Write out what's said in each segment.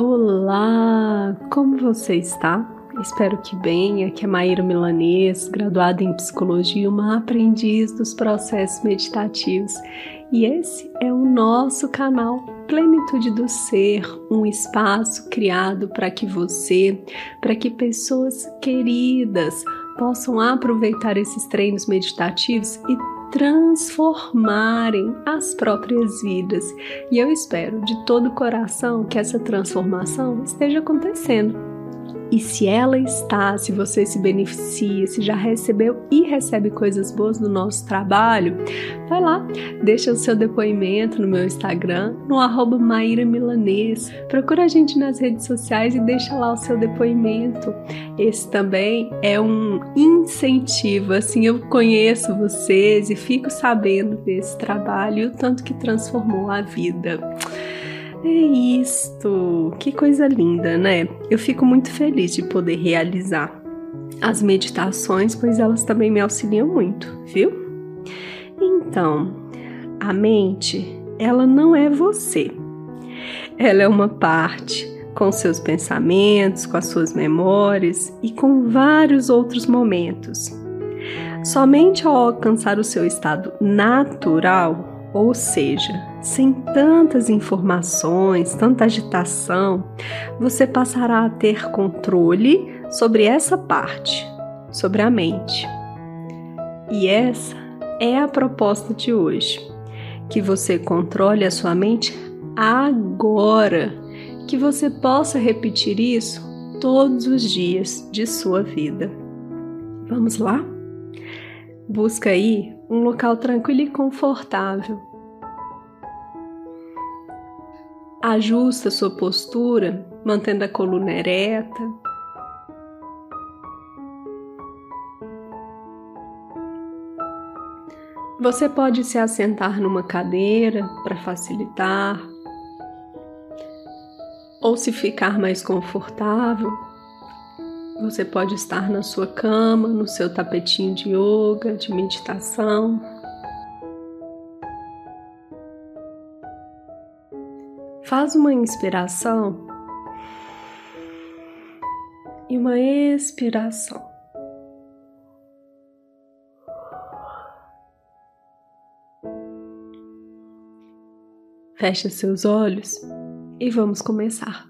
Olá, como você está? Espero que bem. Aqui é Maíra Milanês, graduada em psicologia, uma aprendiz dos processos meditativos. E esse é o nosso canal Plenitude do Ser, um espaço criado para que você, para que pessoas queridas possam aproveitar esses treinos meditativos e transformarem as próprias vidas. E eu espero de todo o coração que essa transformação esteja acontecendo e se ela está, se você se beneficia, se já recebeu e recebe coisas boas do nosso trabalho, vai lá, deixa o seu depoimento no meu Instagram, no arroba Maíra Milanês. Procura a gente nas redes sociais e deixa lá o seu depoimento. Esse também é um incentivo, assim eu conheço vocês e fico sabendo desse trabalho e o tanto que transformou a vida. É isto! Que coisa linda, né? Eu fico muito feliz de poder realizar as meditações, pois elas também me auxiliam muito, viu? Então, a mente, ela não é você. Ela é uma parte com seus pensamentos, com as suas memórias e com vários outros momentos. Somente ao alcançar o seu estado natural, ou seja, sem tantas informações, tanta agitação, você passará a ter controle sobre essa parte, sobre a mente. E essa é a proposta de hoje: que você controle a sua mente agora, que você possa repetir isso todos os dias de sua vida. Vamos lá? Busca aí um local tranquilo e confortável. Ajusta sua postura, mantendo a coluna ereta. Você pode se assentar numa cadeira para facilitar, ou se ficar mais confortável, você pode estar na sua cama, no seu tapetinho de yoga, de meditação. Faz uma inspiração e uma expiração. Feche seus olhos e vamos começar.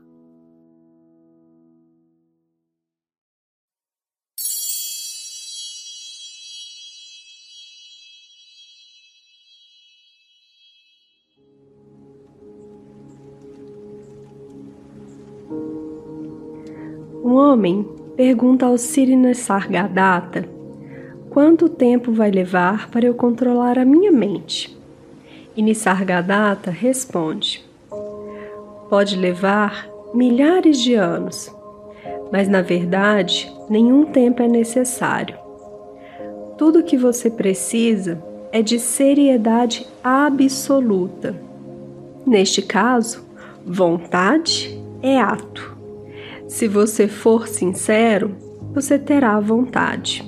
Um homem pergunta ao Sirina Sargadatta quanto tempo vai levar para eu controlar a minha mente. E Nisargadatta responde: Pode levar milhares de anos, mas na verdade nenhum tempo é necessário. Tudo o que você precisa é de seriedade absoluta. Neste caso, vontade é ato. Se você for sincero, você terá vontade.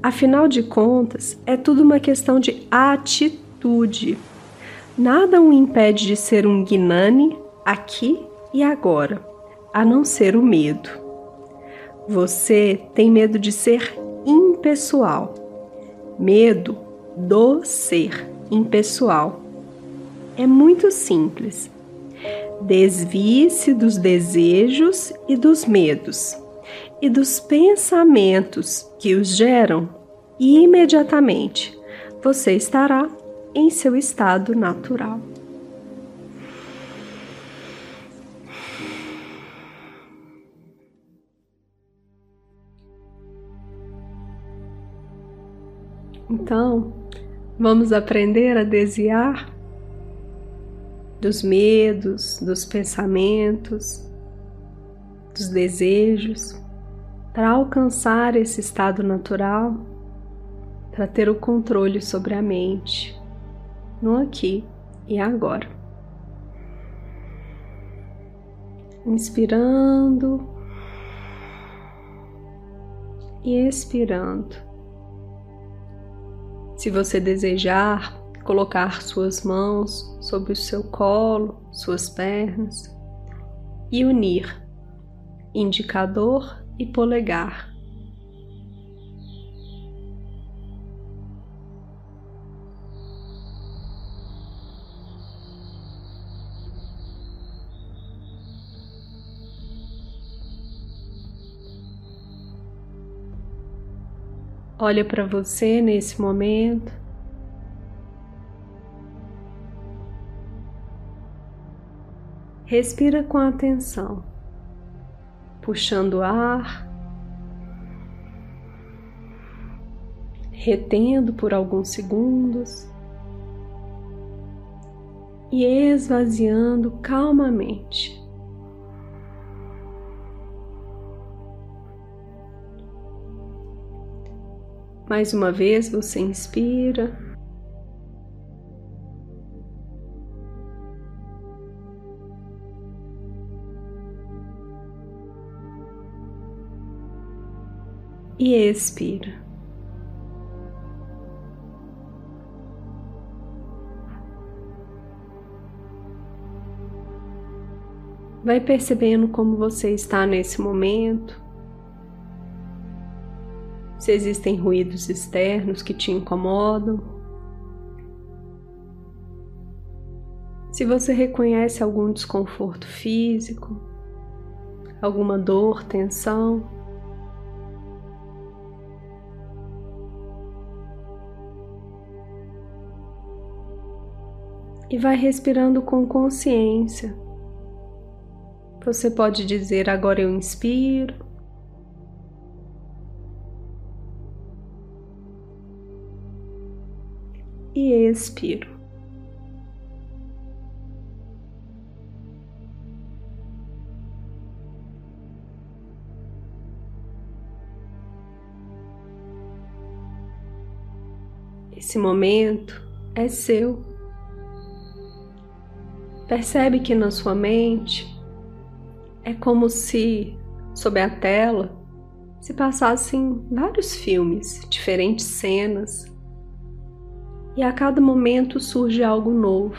Afinal de contas, é tudo uma questão de atitude. Nada o impede de ser um Gnani aqui e agora, a não ser o medo. Você tem medo de ser impessoal. Medo do ser impessoal. É muito simples. Desvie-se dos desejos e dos medos e dos pensamentos que os geram, e imediatamente você estará em seu estado natural. Então, vamos aprender a desviar dos medos, dos pensamentos, dos desejos, para alcançar esse estado natural, para ter o controle sobre a mente, no aqui e agora. Inspirando e expirando. Se você desejar, colocar suas mãos sobre o seu colo, suas pernas e unir indicador e polegar. Olha para você nesse momento. Respira com atenção, puxando ar, retendo por alguns segundos e esvaziando calmamente. Mais uma vez você inspira. E expira. Vai percebendo como você está nesse momento se existem ruídos externos que te incomodam. Se você reconhece algum desconforto físico, alguma dor, tensão. E vai respirando com consciência. Você pode dizer agora eu inspiro e expiro. Esse momento é seu. Percebe que na sua mente é como se, sob a tela, se passassem vários filmes, diferentes cenas, e a cada momento surge algo novo.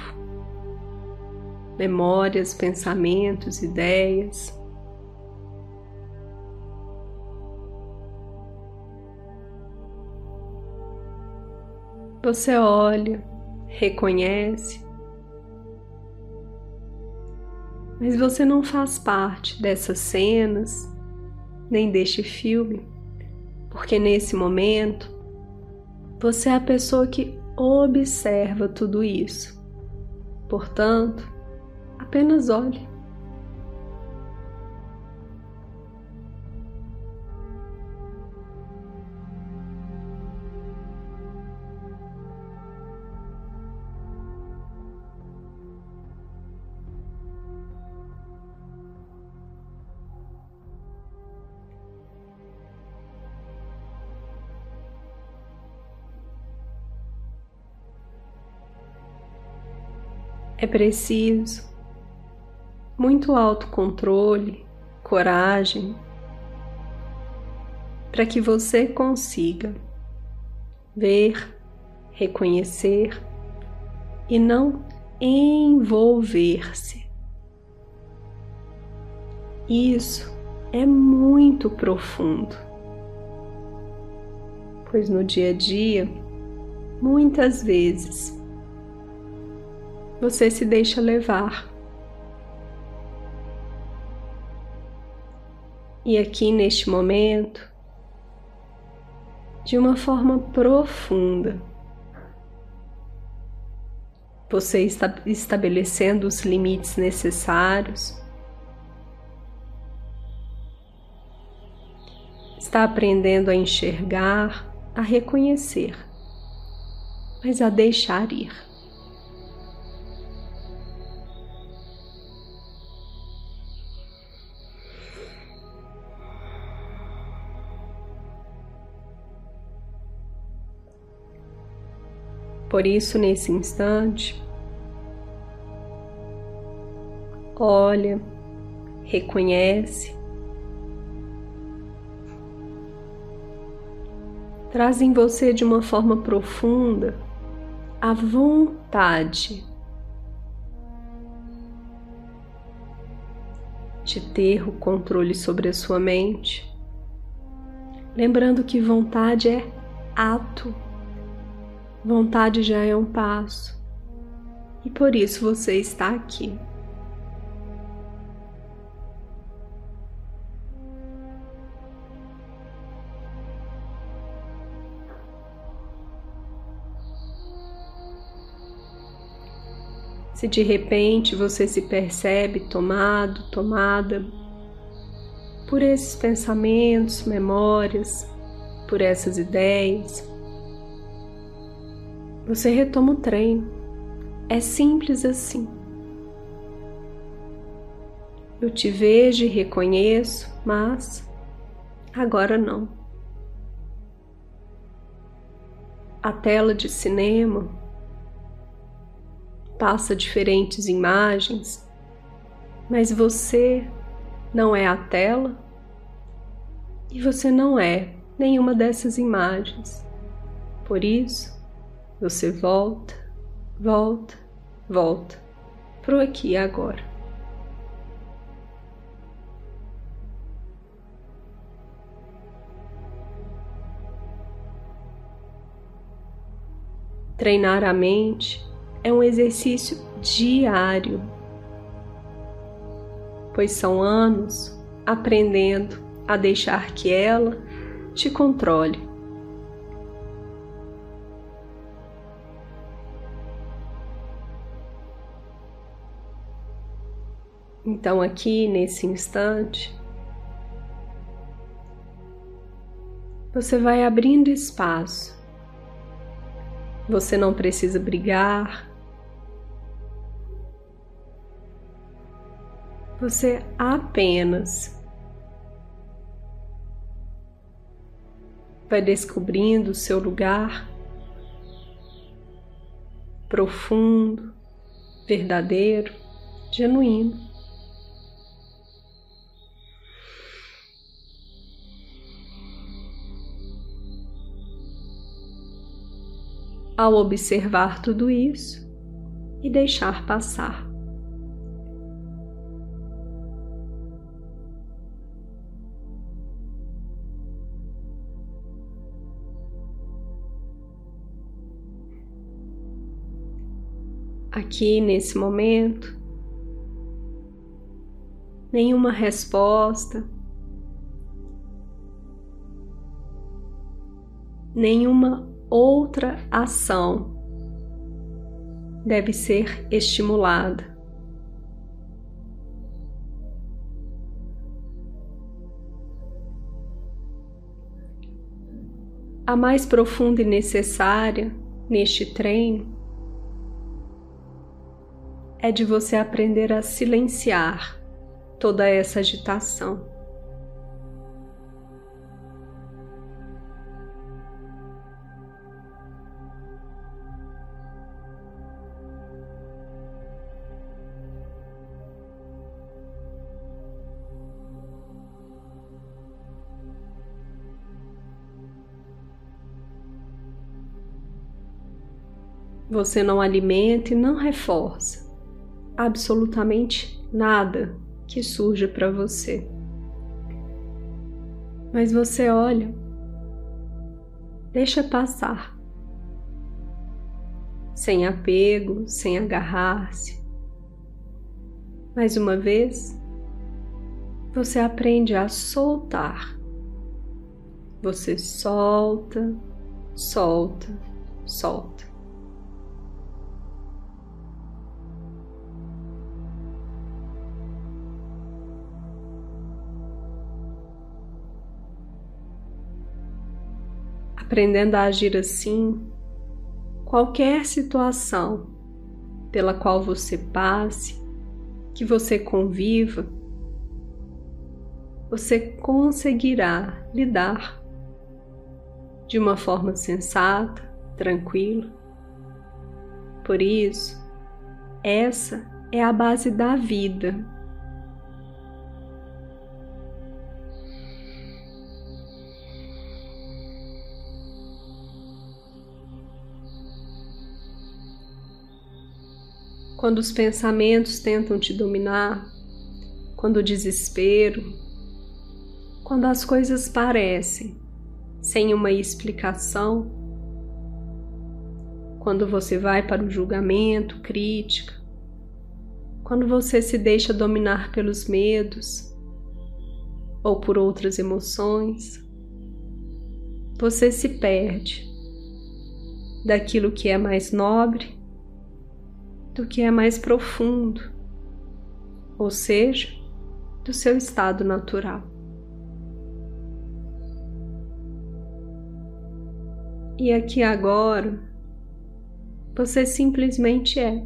Memórias, pensamentos, ideias. Você olha, reconhece, mas você não faz parte dessas cenas, nem deste filme, porque nesse momento você é a pessoa que observa tudo isso. Portanto, apenas olhe. É preciso muito autocontrole, coragem, para que você consiga ver, reconhecer e não envolver-se. Isso é muito profundo, pois no dia a dia, muitas vezes, você se deixa levar. E aqui neste momento, de uma forma profunda, você está estabelecendo os limites necessários, está aprendendo a enxergar, a reconhecer, mas a deixar ir. Por isso, nesse instante, olha, reconhece, traz em você de uma forma profunda a vontade de ter o controle sobre a sua mente. Lembrando que vontade é ato, vontade já é um passo, e por isso você está aqui. Se de repente você se percebe tomado, tomada por esses pensamentos, memórias, por essas ideias, você retoma o treino. É simples assim. Eu te vejo e reconheço, mas agora não. A tela de cinema passa diferentes imagens, mas você não é a tela e você não é nenhuma dessas imagens. Por isso, você volta, volta, volta pro aqui e agora. Treinar a mente é um exercício diário, pois são anos aprendendo a deixar que ela te controle. Então, aqui nesse instante, você vai abrindo espaço. Você não precisa brigar, Você apenas vai descobrindo o seu lugar profundo, verdadeiro, genuíno. Ao observar tudo isso e deixar passar. aqui nesse momento, nenhuma resposta, nenhuma outra ação deve ser estimulada. A mais profunda e necessária neste treino é de você aprender a silenciar toda essa agitação. Você não alimenta e não reforça absolutamente nada que surja para você. Mas você olha, deixa passar, sem apego, sem agarrar-se. Mais uma vez, você aprende a soltar. Você solta, solta, solta. Aprendendo a agir assim, qualquer situação pela qual você passe, que você conviva, você conseguirá lidar de uma forma sensata, tranquila. Por isso, essa é a base da vida Quando os pensamentos tentam te dominar, quando o desespero, quando as coisas parecem sem uma explicação, quando você vai para o julgamento, crítica, quando você se deixa dominar pelos medos ou por outras emoções, você se perde daquilo que é mais nobre, do que é mais profundo, ou seja, do seu estado natural. E aqui agora, você simplesmente é.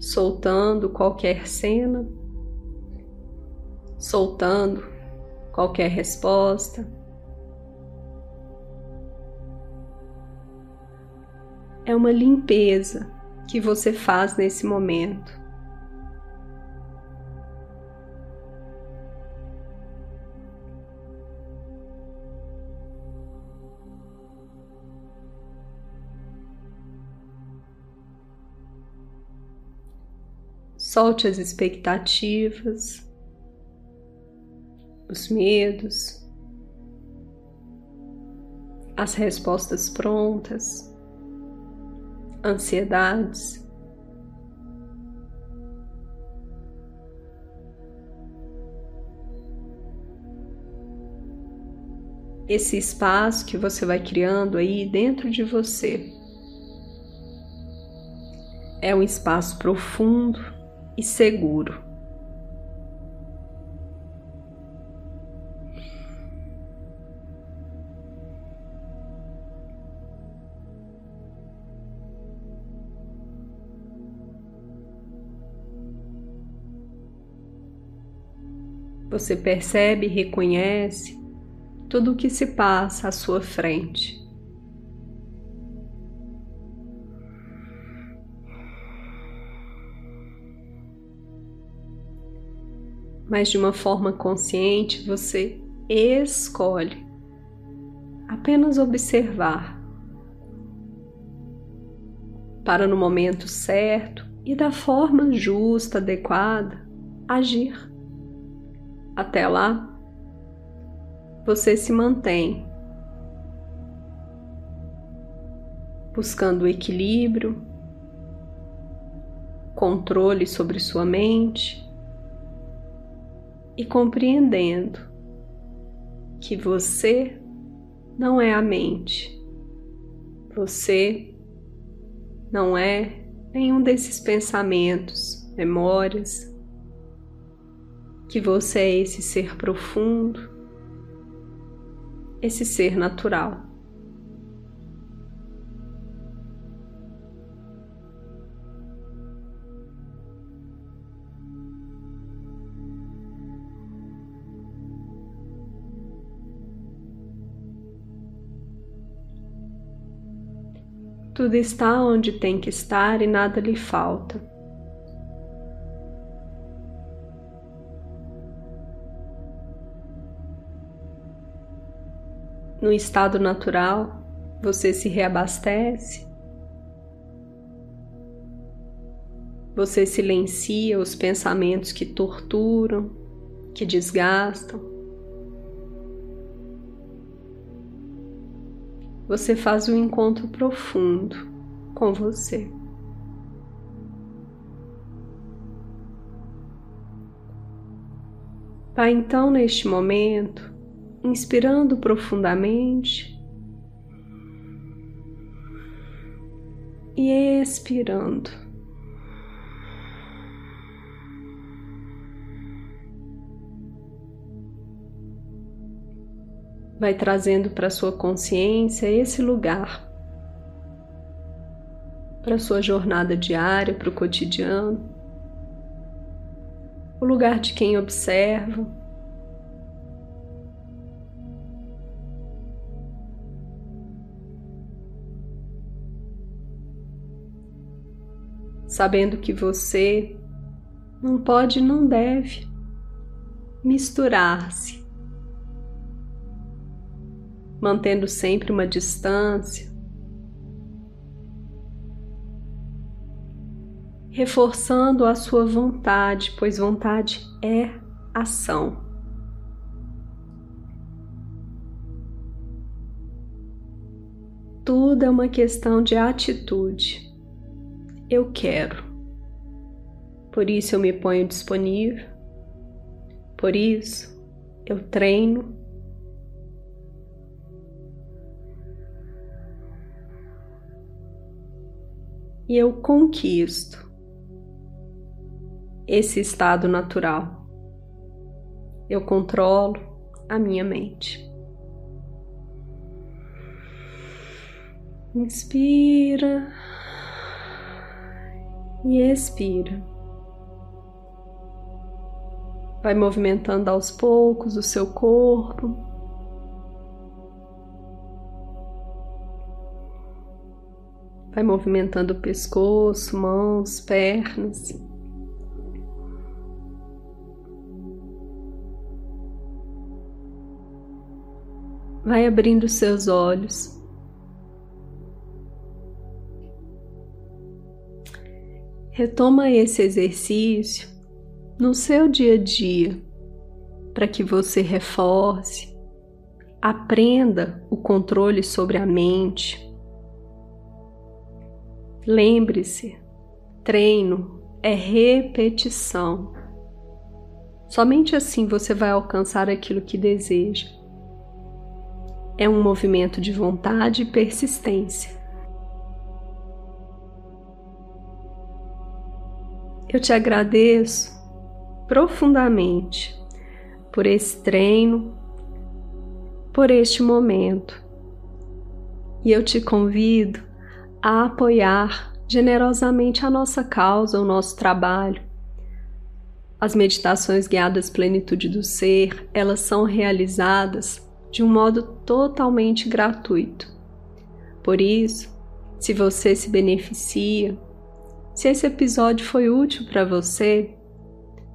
Soltando qualquer cena, soltando qualquer resposta. É uma limpeza que você faz nesse momento. Solte as expectativas, os medos, as respostas prontas, ansiedades. Esse espaço que você vai criando aí dentro de você é um espaço profundo e seguro. Você percebe e reconhece tudo o que se passa à sua frente. mas de uma forma consciente você escolhe apenas observar para no momento certo e da forma justa, adequada, agir. Até lá, você se mantém buscando equilíbrio, controle sobre sua mente e compreendendo que você não é a mente, você não é nenhum desses pensamentos, memórias, que você é esse ser profundo, esse ser natural. Tudo está onde tem que estar e nada lhe falta. No estado natural, você se reabastece, você silencia os pensamentos que torturam, que desgastam. você faz um encontro profundo com você. Vai então, neste momento, inspirando profundamente e expirando. vai trazendo para sua consciência esse lugar, para sua jornada diária, para o cotidiano, o lugar de quem observa. Sabendo que você não pode e não deve misturar-se mantendo sempre uma distância, reforçando a sua vontade, pois vontade é ação. Tudo é uma questão de atitude. Eu quero. Por isso eu me ponho disponível. Por isso eu treino. E eu conquisto esse estado natural. Eu controlo a minha mente. Inspira e expira. Vai movimentando aos poucos o seu corpo. Vai movimentando o pescoço, mãos, pernas. Vai abrindo seus olhos. Retoma esse exercício no seu dia a dia para que você reforce, aprenda o controle sobre a mente. Lembre-se, treino é repetição. Somente assim você vai alcançar aquilo que deseja. É um movimento de vontade e persistência. Eu te agradeço profundamente por esse treino, por este momento. E eu te convido a apoiar generosamente a nossa causa, o nosso trabalho. As meditações guiadas Plenitude do Ser, elas são realizadas de um modo totalmente gratuito. Por isso, se você se beneficia se esse episódio foi útil para você,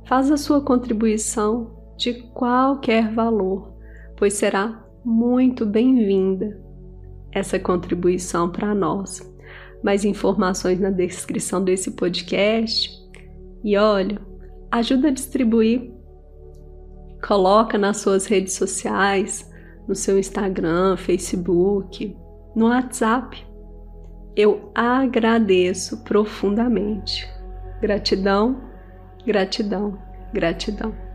faz a sua contribuição de qualquer valor, pois será muito bem-vinda essa contribuição para nós. Mais informações na descrição desse podcast. E olha, ajuda a distribuir. Coloca nas suas redes sociais, no seu Instagram, Facebook, no WhatsApp eu agradeço profundamente. Gratidão, gratidão, gratidão.